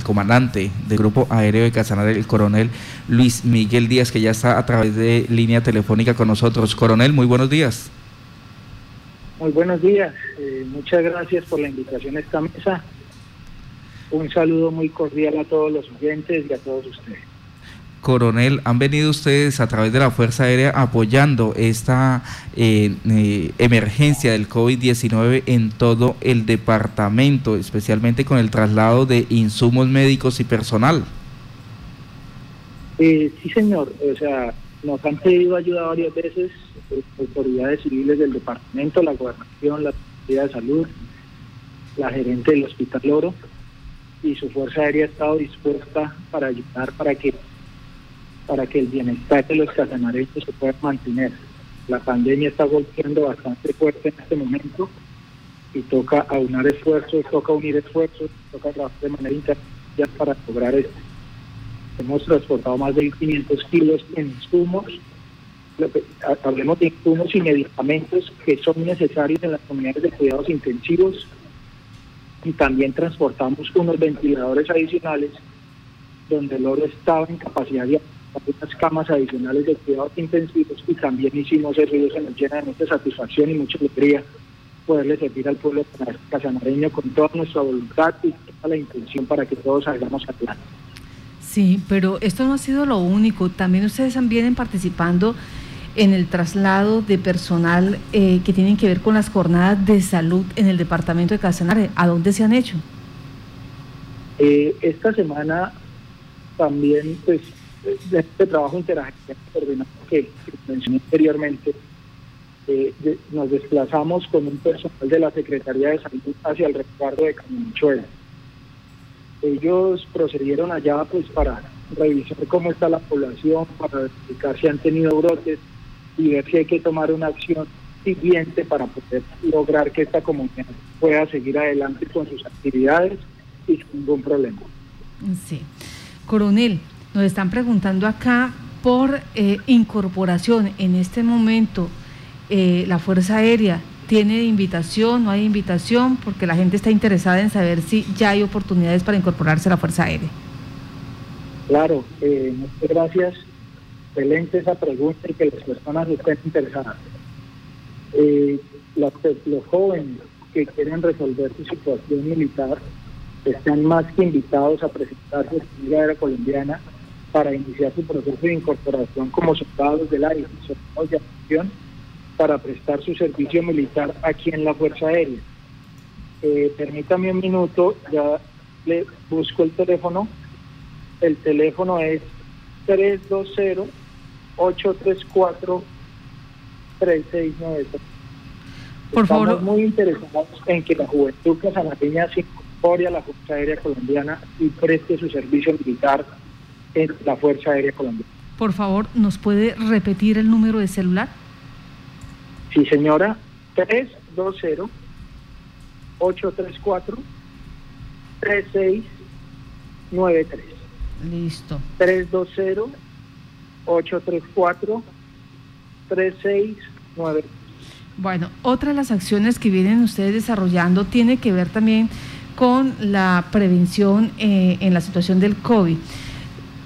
el comandante del Grupo Aéreo de Casanare, el coronel Luis Miguel Díaz, que ya está a través de línea telefónica con nosotros. Coronel, muy buenos días. Muy buenos días, eh, muchas gracias por la invitación a esta mesa. Un saludo muy cordial a todos los oyentes y a todos ustedes. Coronel, han venido ustedes a través de la Fuerza Aérea apoyando esta eh, eh, emergencia del COVID-19 en todo el departamento, especialmente con el traslado de insumos médicos y personal. Eh, sí, señor. O sea, nos han pedido ayuda varias veces autoridades civiles del departamento, la gobernación, la Secretaría de Salud, la gerente del Hospital Oro y su Fuerza Aérea ha estado dispuesta para ayudar para que para que el bienestar de los casanareños se pueda mantener. La pandemia está golpeando bastante fuerte en este momento y toca aunar esfuerzos, toca unir esfuerzos, toca trabajar de manera internacional para lograr esto. Hemos transportado más de 1.500 kilos en insumos, hablemos de insumos y medicamentos que son necesarios en las comunidades de cuidados intensivos y también transportamos unos ventiladores adicionales donde el oro estaba en capacidad de unas camas adicionales de cuidados intensivos y también hicimos eso y eso nos llena de mucha satisfacción y mucha alegría poderle servir al pueblo casanareño con toda nuestra voluntad y toda la intención para que todos salgamos adelante. Sí, pero esto no ha sido lo único. También ustedes vienen participando en el traslado de personal eh, que tienen que ver con las jornadas de salud en el departamento de Casanare. ¿A dónde se han hecho? Eh, esta semana también, pues, de este trabajo interactivo que, mencioné anteriormente, eh, nos desplazamos con un personal de la Secretaría de Salud hacia el resguardo de Caminchuela. Ellos procedieron allá pues para revisar cómo está la población, para verificar si han tenido brotes y ver si hay que tomar una acción siguiente para poder lograr que esta comunidad pueda seguir adelante con sus actividades y sin ningún problema. Sí. Coronel, nos están preguntando acá por eh, incorporación. En este momento, eh, la Fuerza Aérea tiene invitación, no hay invitación, porque la gente está interesada en saber si ya hay oportunidades para incorporarse a la Fuerza Aérea. Claro, eh, muchas gracias. Excelente esa pregunta y que las personas estén interesadas. los, jóvenes que quieren resolver su situación militar están más que invitados a presentarse en la Aérea Colombiana para iniciar su proceso de incorporación como soldados del aire, soldados de acción, para prestar su servicio militar aquí en la Fuerza Aérea. Eh, permítame un minuto, ya le busco el teléfono. El teléfono es 320-834-3693. Por Estamos favor. muy interesados en que la juventud casanareña se incorpore a la Fuerza Aérea Colombiana y preste su servicio militar en la Fuerza Aérea Colombiana. Por favor, ¿nos puede repetir el número de celular? Sí, señora, 320-834-3693. Listo. 320-834-3693. Bueno, otra de las acciones que vienen ustedes desarrollando tiene que ver también con la prevención eh, en la situación del COVID.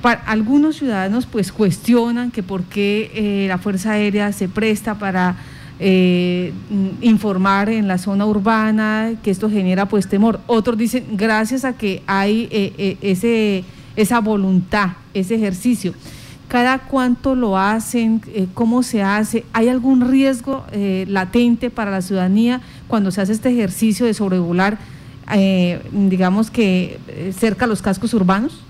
Algunos ciudadanos pues cuestionan que por qué eh, la Fuerza Aérea se presta para eh, informar en la zona urbana, que esto genera pues temor. Otros dicen, gracias a que hay eh, ese, esa voluntad, ese ejercicio. ¿Cada cuánto lo hacen? ¿Cómo se hace? ¿Hay algún riesgo latente para la ciudadanía cuando se hace este ejercicio de sobrevolar, digamos que cerca a los cascos urbanos?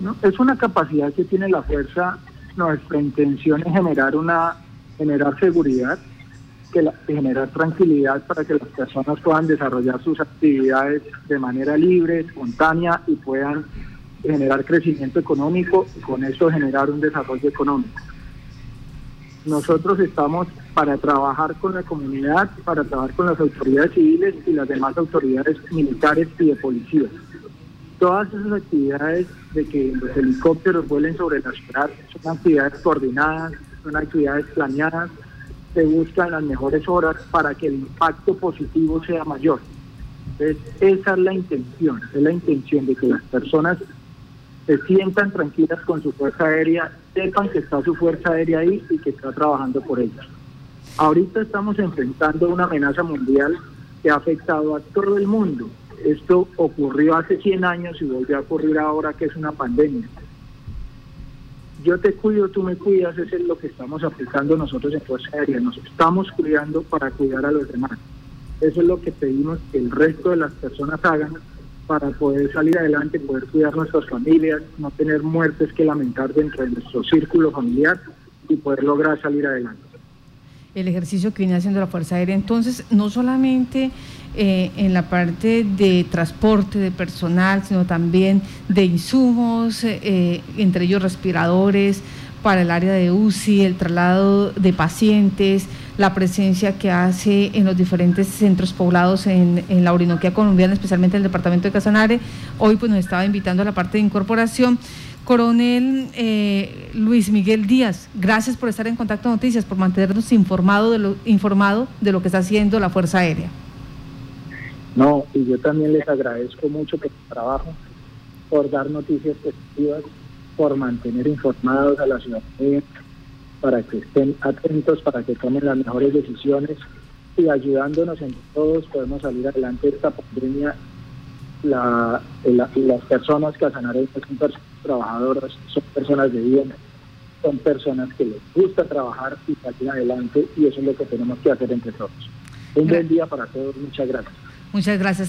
¿No? Es una capacidad que tiene la fuerza. Nuestra intención es generar una generar seguridad, que la, generar tranquilidad para que las personas puedan desarrollar sus actividades de manera libre, espontánea y puedan generar crecimiento económico y con eso generar un desarrollo económico. Nosotros estamos para trabajar con la comunidad, para trabajar con las autoridades civiles y las demás autoridades militares y de policía todas esas actividades de que los helicópteros vuelen sobre la ciudad son actividades coordinadas, son actividades planeadas, se buscan las mejores horas para que el impacto positivo sea mayor. Entonces, esa es la intención, es la intención de que las personas se sientan tranquilas con su fuerza aérea, sepan que está su fuerza aérea ahí y que está trabajando por ellos. Ahorita estamos enfrentando una amenaza mundial que ha afectado a todo el mundo. Esto ocurrió hace 100 años y volvió a ocurrir ahora que es una pandemia. Yo te cuido, tú me cuidas, eso es lo que estamos aplicando nosotros en Fuerza Aérea. Nos estamos cuidando para cuidar a los demás. Eso es lo que pedimos que el resto de las personas hagan para poder salir adelante, poder cuidar nuestras familias, no tener muertes que lamentar dentro de nuestro círculo familiar y poder lograr salir adelante. El ejercicio que viene haciendo la Fuerza Aérea, entonces, no solamente eh, en la parte de transporte de personal, sino también de insumos, eh, entre ellos respiradores para el área de UCI, el traslado de pacientes, la presencia que hace en los diferentes centros poblados en, la Orinoquia colombiana, especialmente en el departamento de Casanare. Hoy pues nos estaba invitando a la parte de incorporación. Coronel eh, Luis Miguel Díaz, gracias por estar en Contacto Noticias, por mantenernos informado de lo, informado de lo que está haciendo la Fuerza Aérea. No, y yo también les agradezco mucho por su trabajo, por dar noticias positivas, por mantener informados a la ciudadanía para que estén atentos, para que tomen las mejores decisiones y ayudándonos en todos podemos salir adelante de esta pandemia. La, las personas que a son personas trabajadoras, son personas de bien, son personas que les gusta trabajar y salir adelante y eso es lo que tenemos que hacer entre todos. Un buen día para todos, muchas gracias. Muchas gracias.